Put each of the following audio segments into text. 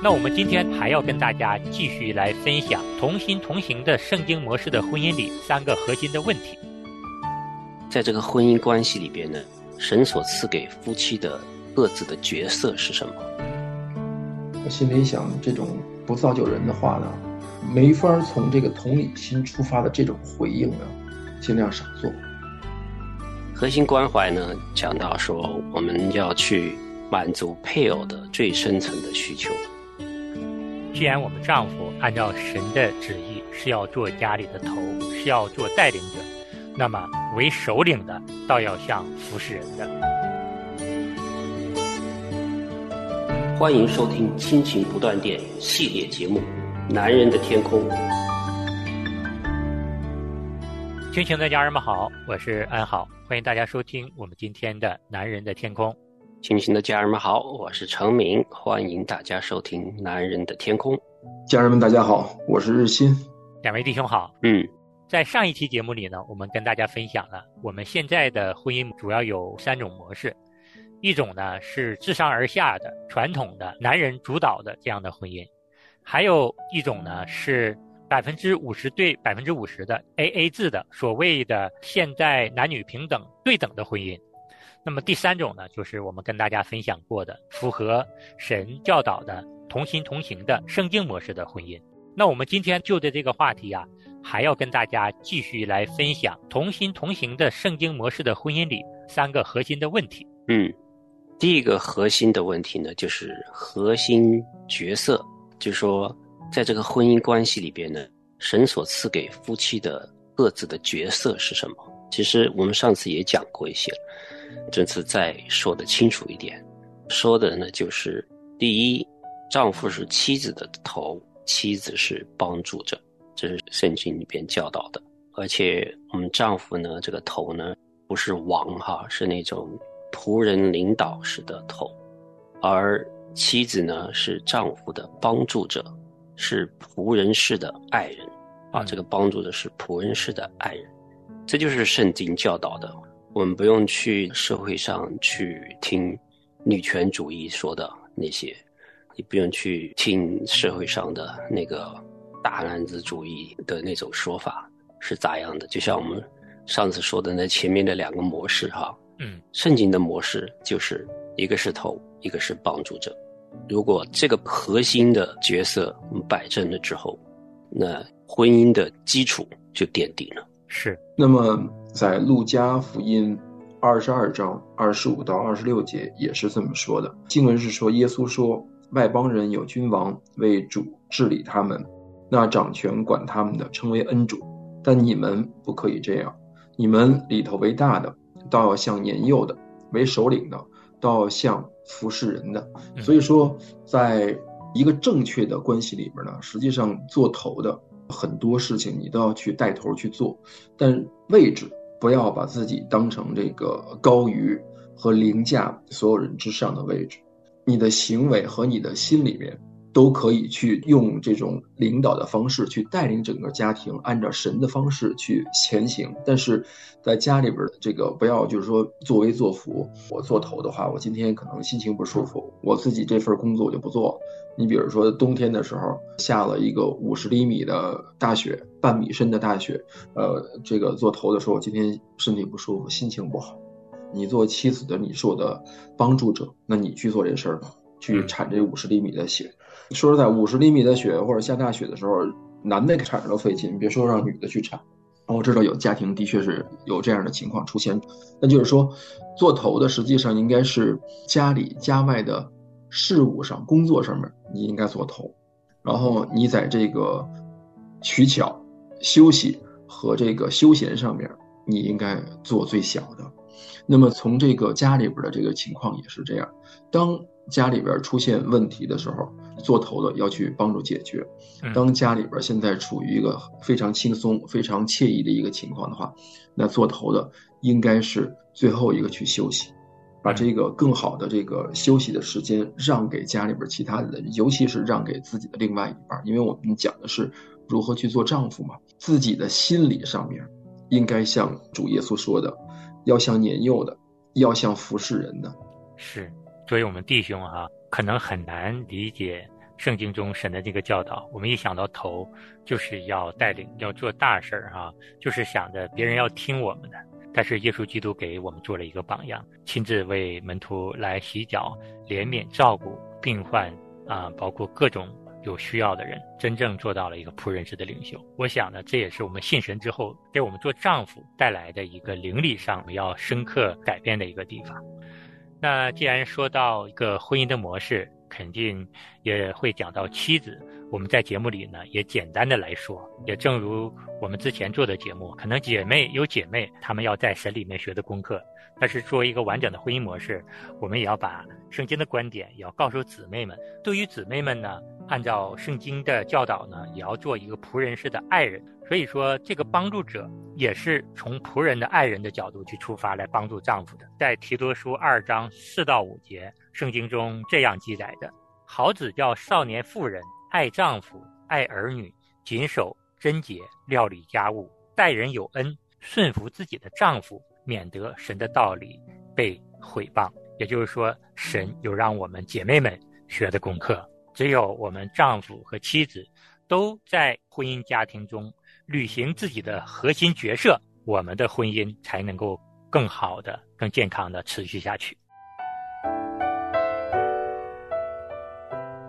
那我们今天还要跟大家继续来分享同心同行的圣经模式的婚姻里三个核心的问题。在这个婚姻关系里边呢，神所赐给夫妻的各自的角色是什么？我心里想，这种不造就人的话呢，没法从这个同理心出发的这种回应呢，尽量少做。核心关怀呢，讲到说我们要去满足配偶的最深层的需求。既然我们丈夫按照神的旨意是要做家里的头，是要做带领者，那么为首领的倒要像服侍人的。欢迎收听《亲情不断电》系列节目《男人的天空》。亲情的家人们好，我是安好，欢迎大家收听我们今天的《男人的天空》。亲亲的家人们好，我是程明，欢迎大家收听《男人的天空》。家人们大家好，我是日新。两位弟兄好。嗯，在上一期节目里呢，我们跟大家分享了我们现在的婚姻主要有三种模式，一种呢是自上而下的传统的男人主导的这样的婚姻，还有一种呢是百分之五十对百分之五十的 A A 制的所谓的现在男女平等对等的婚姻。那么第三种呢，就是我们跟大家分享过的符合神教导的同心同行的圣经模式的婚姻。那我们今天就着这个话题啊，还要跟大家继续来分享同心同行的圣经模式的婚姻里三个核心的问题。嗯，第一个核心的问题呢，就是核心角色，就是说在这个婚姻关系里边呢，神所赐给夫妻的各自的角色是什么？其实我们上次也讲过一些。这次再说的清楚一点，说的呢就是第一，丈夫是妻子的头，妻子是帮助者，这是圣经里边教导的。而且我们丈夫呢，这个头呢不是王哈，是那种仆人领导式的头，而妻子呢是丈夫的帮助者，是仆人式的爱人啊。这个帮助的是仆人式的爱人，这就是圣经教导的。我们不用去社会上去听女权主义说的那些，也不用去听社会上的那个大男子主义的那种说法是咋样的。就像我们上次说的那前面的两个模式哈，嗯，圣经的模式就是一个是头，一个是帮助者。如果这个核心的角色摆正了之后，那婚姻的基础就奠定了。是，那么。在路加福音二十二章二十五到二十六节也是这么说的。经文是说，耶稣说：“外邦人有君王为主治理他们，那掌权管他们的称为恩主。但你们不可以这样，你们里头为大的，倒要像年幼的；为首领的，倒要像服侍人的。”所以说，在一个正确的关系里边呢，实际上做头的很多事情你都要去带头去做，但位置。不要把自己当成这个高于和凌驾所有人之上的位置，你的行为和你的心里面都可以去用这种领导的方式去带领整个家庭，按照神的方式去前行。但是在家里边的这个不要就是说作威作福。我做头的话，我今天可能心情不舒服，我自己这份工作我就不做。你比如说冬天的时候下了一个五十厘米的大雪，半米深的大雪，呃，这个做头的时候，我今天身体不舒服，心情不好。你做妻子的，你是我的帮助者，那你去做这事儿吧，去铲这五十厘米的雪。说实在，五十厘米的雪或者下大雪的时候，男的铲都费劲，别说让女的去铲。我知道有家庭的确是有这样的情况出现，那就是说，做头的实际上应该是家里家外的。事务上、工作上面，你应该做头，然后你在这个取巧、休息和这个休闲上面，你应该做最小的。那么从这个家里边的这个情况也是这样，当家里边出现问题的时候，做头的要去帮助解决；当家里边现在处于一个非常轻松、非常惬意的一个情况的话，那做头的应该是最后一个去休息。把这个更好的这个休息的时间让给家里边其他的人，尤其是让给自己的另外一半，因为我们讲的是如何去做丈夫嘛。自己的心理上面，应该像主耶稣说的，要像年幼的，要像服侍人的。是，作为我们弟兄哈，可能很难理解圣经中神的这个教导，我们一想到头，就是要带领，要做大事儿啊，就是想着别人要听我们的。但是耶稣基督给我们做了一个榜样，亲自为门徒来洗脚、怜悯、照顾病患啊，包括各种有需要的人，真正做到了一个仆人式的领袖。我想呢，这也是我们信神之后给我们做丈夫带来的一个灵力上要深刻改变的一个地方。那既然说到一个婚姻的模式，肯定也会讲到妻子。我们在节目里呢，也简单的来说，也正如我们之前做的节目，可能姐妹有姐妹，她们要在神里面学的功课。但是作为一个完整的婚姻模式，我们也要把圣经的观点也要告诉姊妹们。对于姊妹们呢，按照圣经的教导呢，也要做一个仆人式的爱人。所以说，这个帮助者也是从仆人的爱人的角度去出发来帮助丈夫的。在提多书二章四到五节，圣经中这样记载的：好子叫少年妇人。爱丈夫，爱儿女，谨守贞洁，料理家务，待人有恩，顺服自己的丈夫，免得神的道理被毁谤。也就是说，神有让我们姐妹们学的功课。只有我们丈夫和妻子都在婚姻家庭中履行自己的核心角色，我们的婚姻才能够更好的、更健康的持续下去。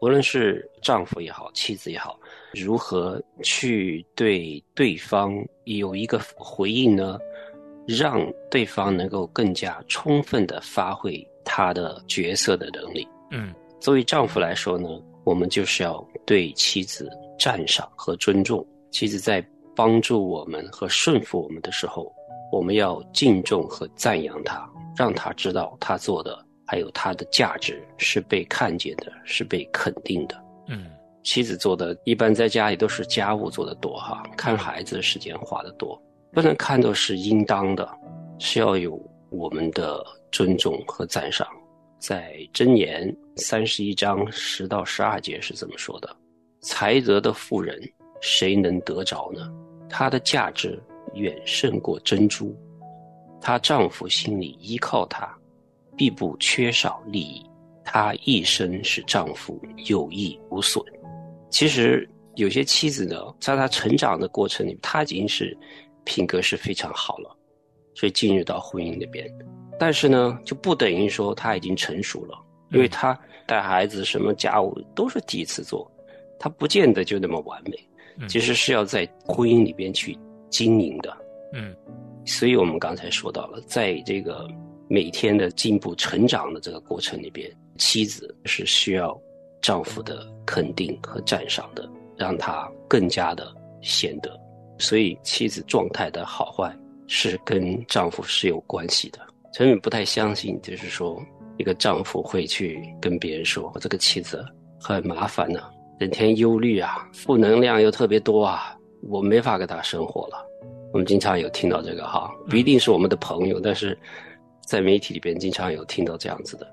无论是丈夫也好，妻子也好，如何去对对方有一个回应呢？让对方能够更加充分的发挥他的角色的能力。嗯，作为丈夫来说呢，我们就是要对妻子赞赏和尊重。妻子在帮助我们和顺服我们的时候，我们要敬重和赞扬她，让她知道她做的。还有他的价值是被看见的，是被肯定的。嗯，妻子做的一般在家里都是家务做的多哈，看孩子的时间花的多，不能看作是应当的，是要有我们的尊重和赞赏。在箴言三十一章十到十二节是怎么说的：才德的妇人，谁能得着呢？她的价值远胜过珍珠，她丈夫心里依靠她。必不缺少利益，她一生使丈夫有益无损。其实有些妻子呢，在她成长的过程里，她已经是品格是非常好了，所以进入到婚姻里边。但是呢，就不等于说她已经成熟了，因为她带孩子什么家务都是第一次做，她不见得就那么完美。其实是要在婚姻里边去经营的。嗯，所以我们刚才说到了，在这个。每天的进步、成长的这个过程里边，妻子是需要丈夫的肯定和赞赏的，让他更加的显得。所以，妻子状态的好坏是跟丈夫是有关系的。陈敏不太相信，就是说一个丈夫会去跟别人说：“我这个妻子很麻烦呢，整天忧虑啊，负能量又特别多啊，我没法跟她生活了。”我们经常有听到这个哈，不一定是我们的朋友，但是。在媒体里边，经常有听到这样子的。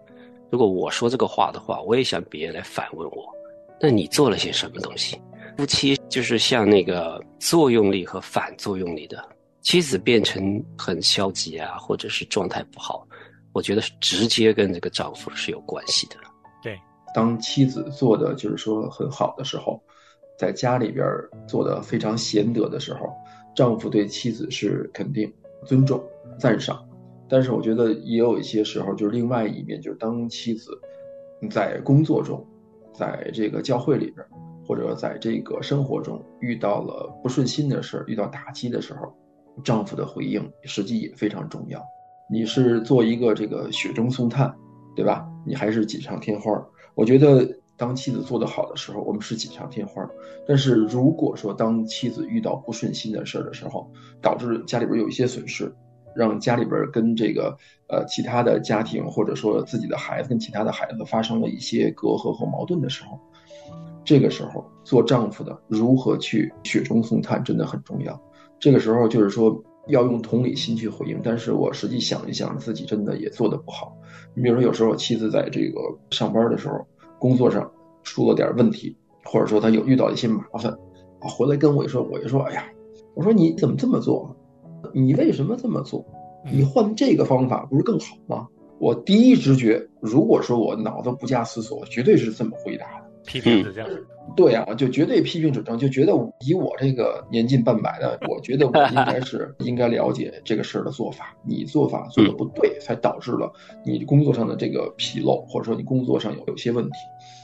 如果我说这个话的话，我也想别人来反问我：那你做了些什么东西？夫妻就是像那个作用力和反作用力的。妻子变成很消极啊，或者是状态不好，我觉得是直接跟这个丈夫是有关系的。对，当妻子做的就是说很好的时候，在家里边做的非常贤德的时候，丈夫对妻子是肯定、尊重、赞赏。但是我觉得也有一些时候，就是另外一面，就是当妻子在工作中，在这个教会里边，或者在这个生活中遇到了不顺心的事儿，遇到打击的时候，丈夫的回应实际也非常重要。你是做一个这个雪中送炭，对吧？你还是锦上添花。我觉得当妻子做得好的时候，我们是锦上添花。但是如果说当妻子遇到不顺心的事儿的时候，导致家里边有一些损失。让家里边跟这个呃其他的家庭，或者说自己的孩子跟其他的孩子发生了一些隔阂和矛盾的时候，这个时候做丈夫的如何去雪中送炭，真的很重要。这个时候就是说要用同理心去回应，但是我实际想一想，自己真的也做得不好。你比如说，有时候妻子在这个上班的时候，工作上出了点问题，或者说她有遇到一些麻烦，啊，回来跟我一说，我就说，哎呀，我说你怎么这么做？你为什么这么做？你换这个方法不是更好吗？我第一直觉，如果说我脑子不加思索，绝对是这么回答的。批评指正，对啊，就绝对批评指正，就觉得以我这个年近半百的，我觉得我应该是应该了解这个事儿的做法。你做法做的不对，才导致了你工作上的这个纰漏，或者说你工作上有有些问题。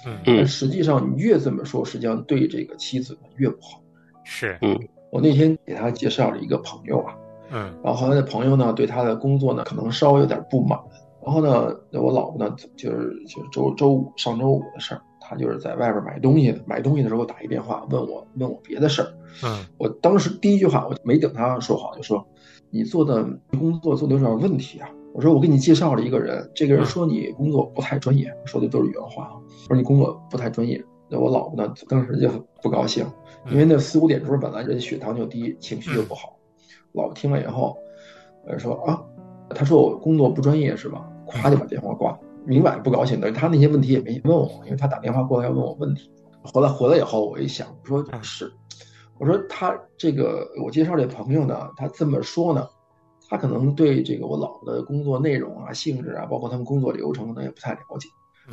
嗯，但实际上你越这么说，实际上对这个妻子越不好。是，嗯，我那天给他介绍了一个朋友啊，嗯，然后后来那朋友呢，对他的工作呢，可能稍微有点不满。然后呢，我老婆呢，就是就是周周五上周五的事儿，她就是在外边买东西，买东西的时候打一电话问我问我别的事儿。嗯，我当时第一句话我没等他说好，就说你做的工作做的有点问题啊。我说我给你介绍了一个人，这个人说你工作不太专业，说的都是原话说你工作不太专业，那我老婆呢当时就不高兴，因为那四五点钟本来人血糖就低，情绪就不好。老婆听了以后，呃说啊，他说我工作不专业是吧？咵就把电话挂了，明摆不高兴的。他那些问题也没问我，因为他打电话过来要问我问题。后来回来以后，我一想，我说是，我说他这个我介绍这朋友呢，他这么说呢，他可能对这个我老婆的工作内容啊、性质啊，包括他们工作流程可能也不太了解。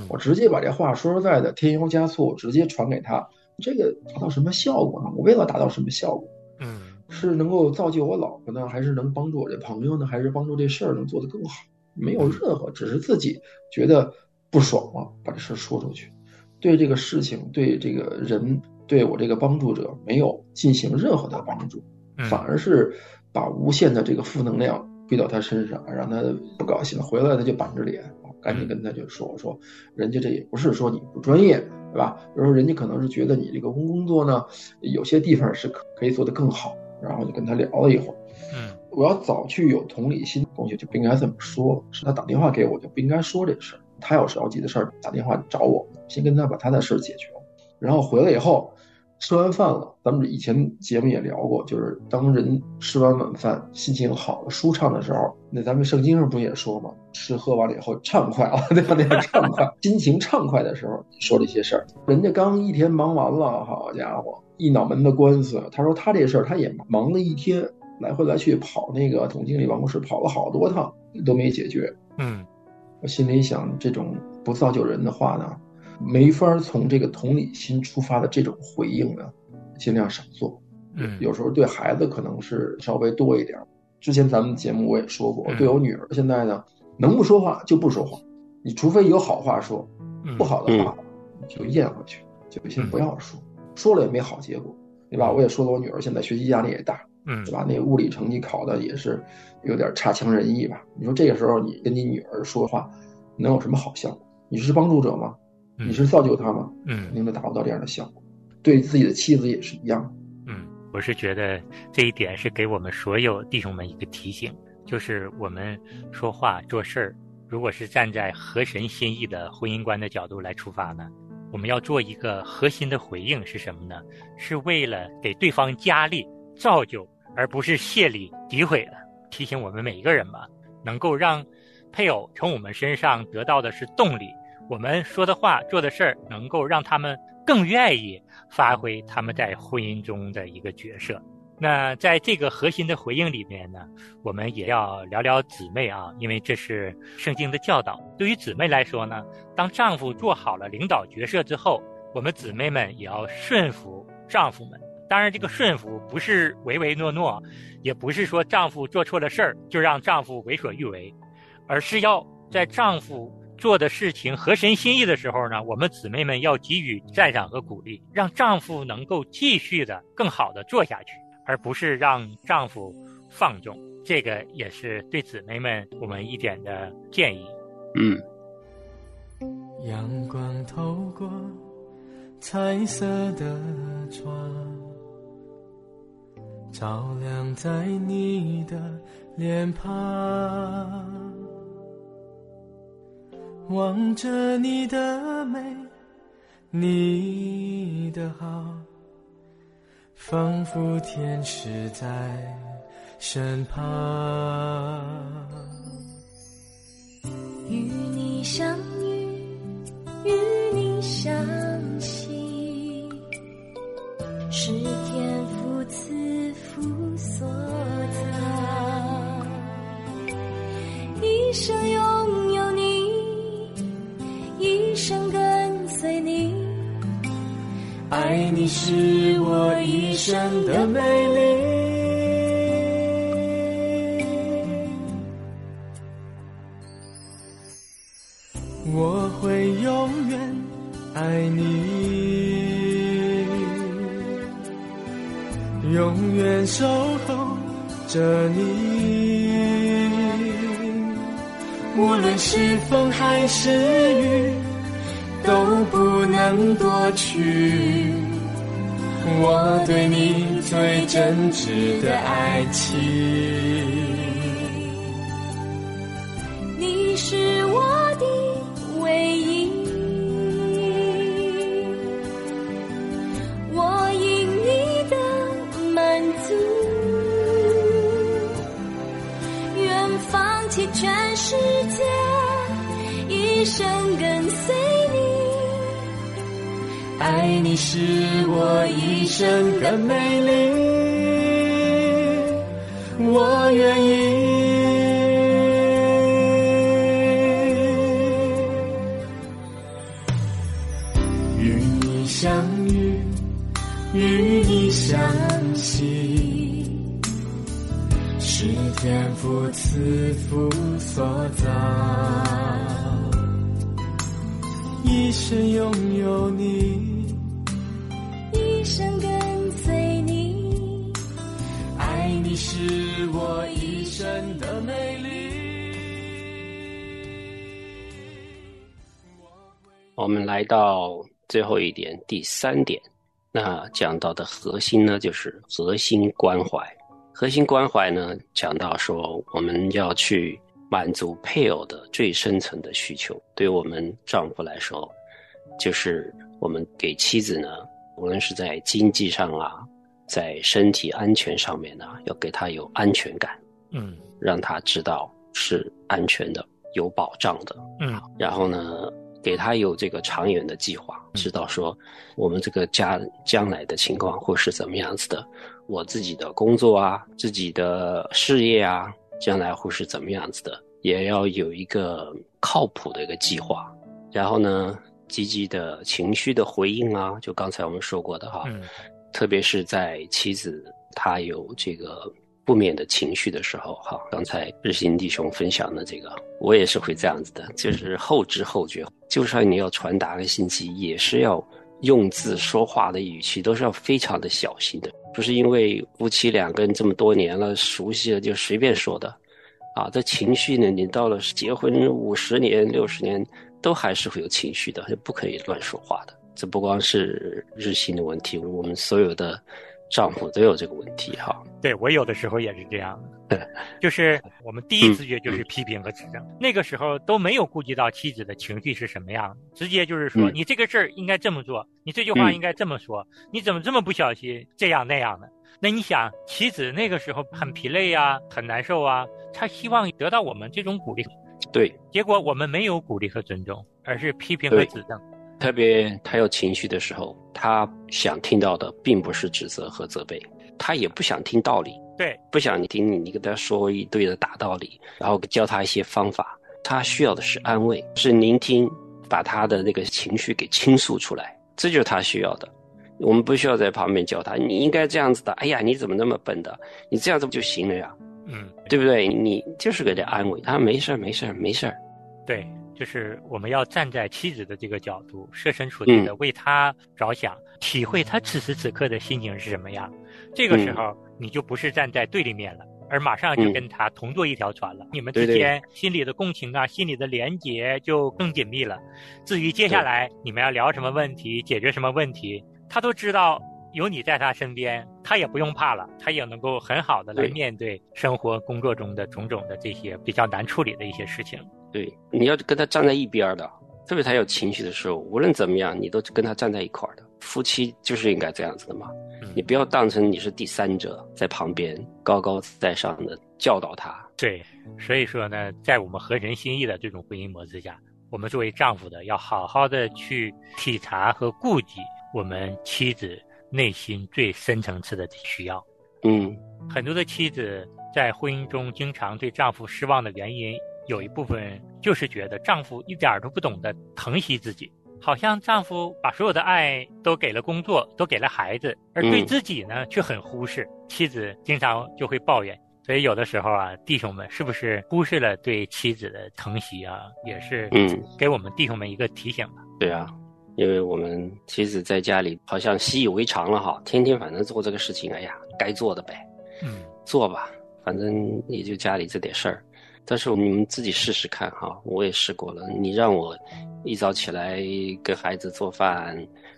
我直接把这话说实在的，添油加醋，直接传给他，这个达到什么效果呢？我为了达到什么效果？嗯，是能够造就我老婆呢，还是能帮助我这朋友呢，还是帮助这事儿能做得更好？没有任何，只是自己觉得不爽了，把这事说出去，对这个事情、对这个人、对我这个帮助者没有进行任何的帮助，反而是把无限的这个负能量归到他身上，让他不高兴。回来他就板着脸，赶紧跟他就说：“我说，人家这也不是说你不专业，对吧？比如说人家可能是觉得你这个工作呢，有些地方是可可以做得更好。”然后就跟他聊了一会儿。嗯。我要早去有同理心，东西就不应该这么说。是他打电话给我，就不应该说这事儿。他要是着急的事儿，打电话找我，先跟他把他的事儿解决了。然后回来以后，吃完饭了，咱们以前节目也聊过，就是当人吃完晚饭，心情好了、舒畅的时候，那咱们圣经上不也说吗？吃喝完了以后畅快了，对吧？那个畅快，心情畅快的时候，说这些事儿。人家刚一天忙完了，好家伙，一脑门的官司。他说他这事儿他也忙了一天。来回来去跑那个总经理办公室，跑了好多趟都没解决。嗯，我心里想，这种不造就人的话呢，没法从这个同理心出发的这种回应呢，尽量少做。嗯，有时候对孩子可能是稍微多一点。之前咱们节目我也说过，对我女儿现在呢，能不说话就不说话，你除非有好话说，不好的话就咽回去，就先不要说，说了也没好结果，对吧？我也说了，我女儿现在学习压力也大。嗯，对吧？那物理成绩考的也是有点差强人意吧？你说这个时候你跟你女儿说话，能有什么好效果？你是帮助者吗？你是造就她吗？嗯，肯定都达不到这样的效果。对自己的妻子也是一样。嗯，我是觉得这一点是给我们所有弟兄们一个提醒，就是我们说话做事儿，如果是站在合神心意的婚姻观的角度来出发呢，我们要做一个核心的回应是什么呢？是为了给对方加力、造就。而不是谢礼诋毁了，提醒我们每一个人吧，能够让配偶从我们身上得到的是动力。我们说的话、做的事儿，能够让他们更愿意发挥他们在婚姻中的一个角色。那在这个核心的回应里面呢，我们也要聊聊姊妹啊，因为这是圣经的教导。对于姊妹来说呢，当丈夫做好了领导角色之后，我们姊妹们也要顺服丈夫们。当然，这个顺服不是唯唯诺诺，也不是说丈夫做错了事儿就让丈夫为所欲为，而是要在丈夫做的事情合神心意的时候呢，我们姊妹们要给予赞赏和鼓励，让丈夫能够继续的更好的做下去，而不是让丈夫放纵。这个也是对姊妹们我们一点的建议。嗯。阳光透过彩色的窗。照亮在你的脸庞，望着你的美，你的好，仿佛天使在身旁。与你相遇，与你相惜，是天父赐福所藏。一生拥有爱你是我一生的美丽。我会永远爱你，永远守候着你。无论是风还是雨，都不能夺去我对你最真挚的爱情。你是我的唯一，我因你的满足，愿放弃全世界，一生跟随。爱你是我一生的美丽，我愿意。与你相遇，与你相惜，是天父赐福所造。我们来到最后一点，第三点，那讲到的核心呢，就是核心关怀。核心关怀呢，讲到说我们要去满足配偶的最深层的需求。对我们丈夫来说，就是我们给妻子呢，无论是在经济上啊，在身体安全上面呢，要给她有安全感，嗯让她知道是安全的、有保障的。嗯然后呢，给他有这个长远的计划，知道说我们这个家将来的情况会是怎么样子的，我自己的工作啊，自己的事业啊，将来会是怎么样子的，也要有一个靠谱的一个计划。然后呢，积极的情绪的回应啊，就刚才我们说过的哈，嗯特别是在妻子她有这个负面的情绪的时候，哈，刚才日新弟兄分享的这个，我也是会这样子的，就是后知后觉。就算你要传达个信息，也是要用字说话的语气都是要非常的小心的，不是因为夫妻两个人这么多年了熟悉了就随便说的，啊，这情绪呢，你到了结婚五十年、六十年，都还是会有情绪的，就不可以乱说话的。这不光是日新的问题，我们所有的丈夫都有这个问题哈。对我有的时候也是这样的，就是我们第一直觉就是批评和指正，那个时候都没有顾及到妻子的情绪是什么样的，直接就是说、嗯你这个事儿应该这么做，你这句话嗯应该这么说，你怎么这么不小心这样那样的？那你想，妻子那个时候很疲累啊，很难受啊，她希望得到我们这种鼓励，对，结果我们没有鼓励和尊重，而是批评和指正。特别他有情绪的时候，他想听到的并不是指责和责备，他也不想听道理，对，不想你听你你跟他说一堆的大道理，然后教他一些方法，他需要的是安慰，是聆听，把他的那个情绪给倾诉出来，这就是他需要的。我们不需要在旁边教他，你应该这样子的。哎呀，你怎么那么笨的？你这样子不就行了呀？嗯，对不对？你就是给他安慰，他没事儿，没事儿，没事儿。对，就是我们要站在妻子的这个角度，设身处地的为她着想，体会她此时此刻的心情是什么样。这个时候，你就不是站在对立面了，而马上就嗯跟她同坐一条船了。你们之间心里的共情啊，心里的连结就更紧密了。至于接下来你们要聊什么问题，解决什么问题，他都知道。有你在他身边，他也不用怕了，他也能够很好的来面对生活、工作中的种种的这些比较难处理的一些事情。对，你要跟他站在一边儿的，特别他有情绪的时候，无论怎么样，你都跟他站在一块儿的。夫妻就是应该这样子的嘛，嗯你不要当成你是第三者，在旁边高高在上的教导他。对，所以说呢，在我们合人心意的这种婚姻模式下，我们作为丈夫的要好好的去体察和顾及我们妻子内心最深层次的需要。嗯很多的妻子在婚姻中经常对丈夫失望的原因，有一部分就是觉得丈夫一点儿都不懂得疼惜自己，好像丈夫把所有的爱都给了工作，都给了孩子，而对嗯自己呢却很忽视。妻子经常就会抱怨，所以有的时候啊，弟兄们是不是忽视了对妻子的疼惜啊？也是嗯，给我们弟兄们一个提醒吧。对啊，因为我们妻子在家里好像习以为常了哈，天天反正做这个事情，哎呀，该做的呗，嗯，做吧，反正也就家里这点事儿。但是你们自己试试看哈，我也试过了。你让我一早起来给孩子做饭，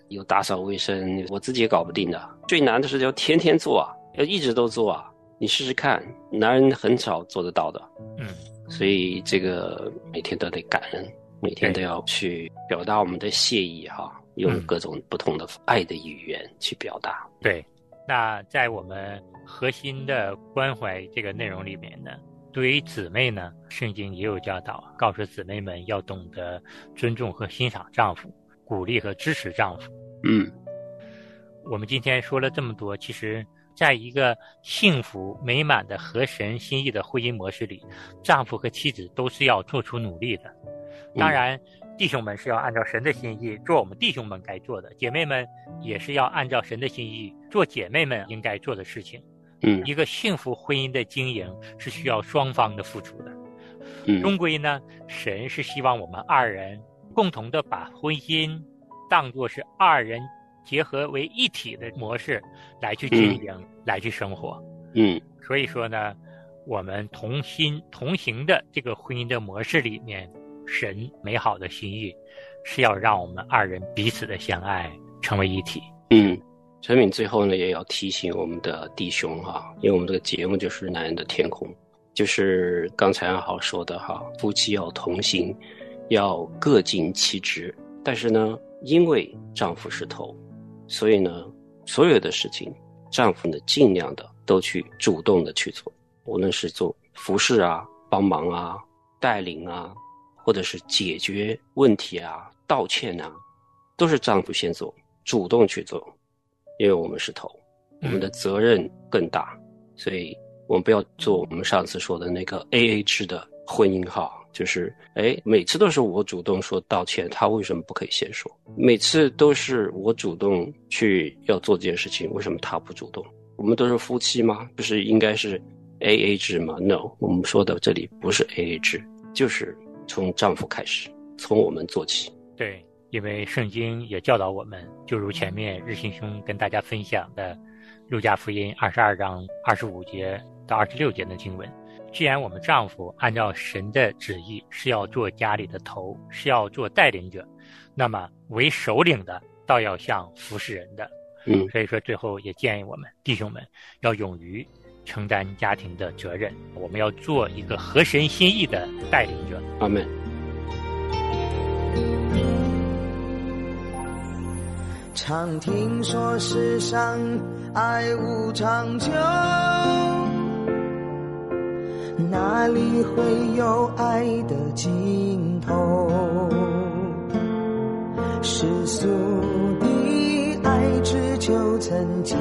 又打扫卫生，我自己也搞不定的。最难的是要天天做啊，要一直都做啊。你试试看，男人很少做得到的。嗯，所以这个每天都得感恩，每天都要去表达我们的谢意哈，用嗯各种不同的爱的语言去表达。对。那在我们核心的关怀这个内容里面呢，对于姊妹呢，圣经也有教导，告诉姊妹们要懂得尊重和欣赏丈夫，鼓励和支持丈夫。嗯我们今天说了这么多，其实在一个幸福美满的合神心意的婚姻模式里，丈夫和妻子都是要做出努力的。当然，弟兄们是要按照神的心意做我们弟兄们该做的，姐妹们也是要按照神的心意做姐妹们应该做的事情。嗯一个幸福婚姻的经营是需要双方的付出的。嗯终归呢，神是希望我们二人共同的把婚姻当作是二人结合为一体的模式来去经营，来去生活。嗯所以说呢，我们同心同行的这个婚姻的模式里面，神美好的心意是要让我们二人彼此的相爱，成为一体。嗯。陈敏最后呢，也要提醒我们的弟兄哈，因为我们这个节目就是男人的天空，就是刚才安豪说的哈，夫妻要同心，要各尽其职。但是呢，因为丈夫是头，所以呢，所有的事情，丈夫呢尽量的都去主动的去做，无论是做服侍啊、帮忙啊、带领啊，或者是解决问题啊、道歉啊，都是丈夫先做，主动去做，因为我们是头，我们的责任更大，所以我们不要做我们上次说的那个 A A 制的婚姻哈。就是，哎，每次都是我主动说道歉，他为什么不可以先说？每次都是我主动去要做这件事情，为什么他不主动？我们都是夫妻吗？不是应该是 A A 制吗？No，我们说的这里不是 A A 制，就是从丈夫开始，从我们做起。对，因为圣经也教导我们，就如前面日新兄跟大家分享的《路加福音》二十二章二十五节到二十六节的经文。既然我们丈夫按照神的旨意是要做家里的头，是要做带领者，那么为首领的倒要像服侍人的。嗯所以说，最后也建议我们弟兄们要勇于承担家庭的责任，我们要做一个合神心意的带领者。阿门。常听说世上爱无长久，哪里会有爱的尽头？世俗的爱只求曾经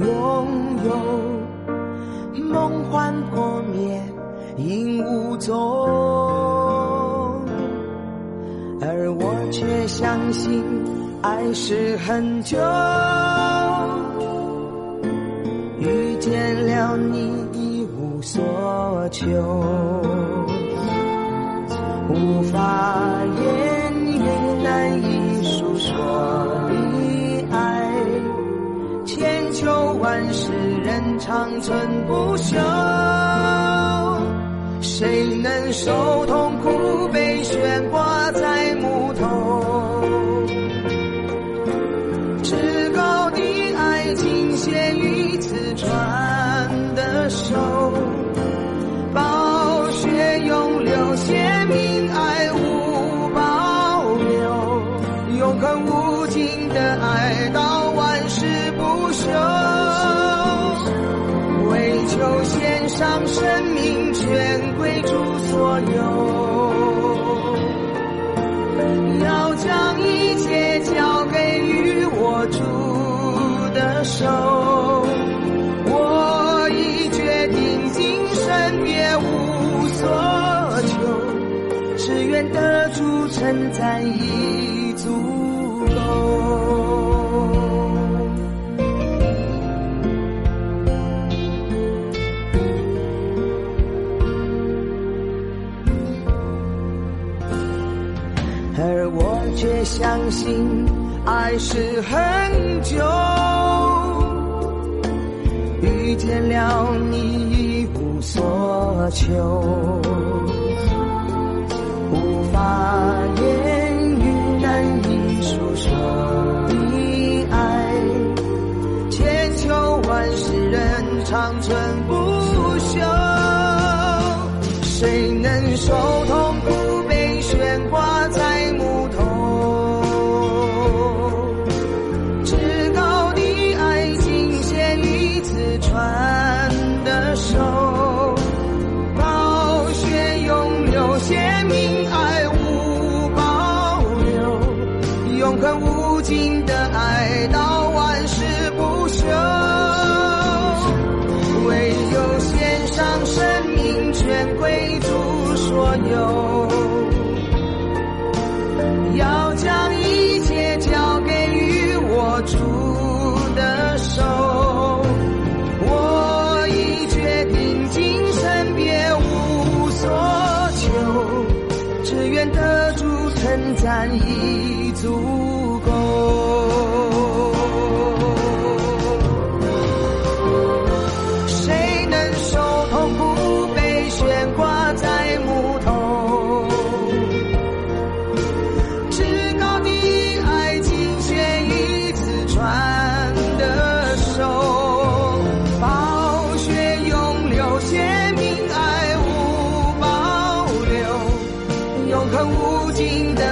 拥有，梦幻破灭，影无踪。而我却相信爱是很久，遇见了你一无所求，无法言语，难以诉说的爱，千秋万世长存不朽。谁能受痛苦被悬挂上生命全归主所有，要将一切交给予我主的手。我已决定今生别无所求，只愿得主称赞已足够。相信爱是很久，遇见了你一无所求，无法言语难以诉说的爱，千秋万世人长存。主无尽的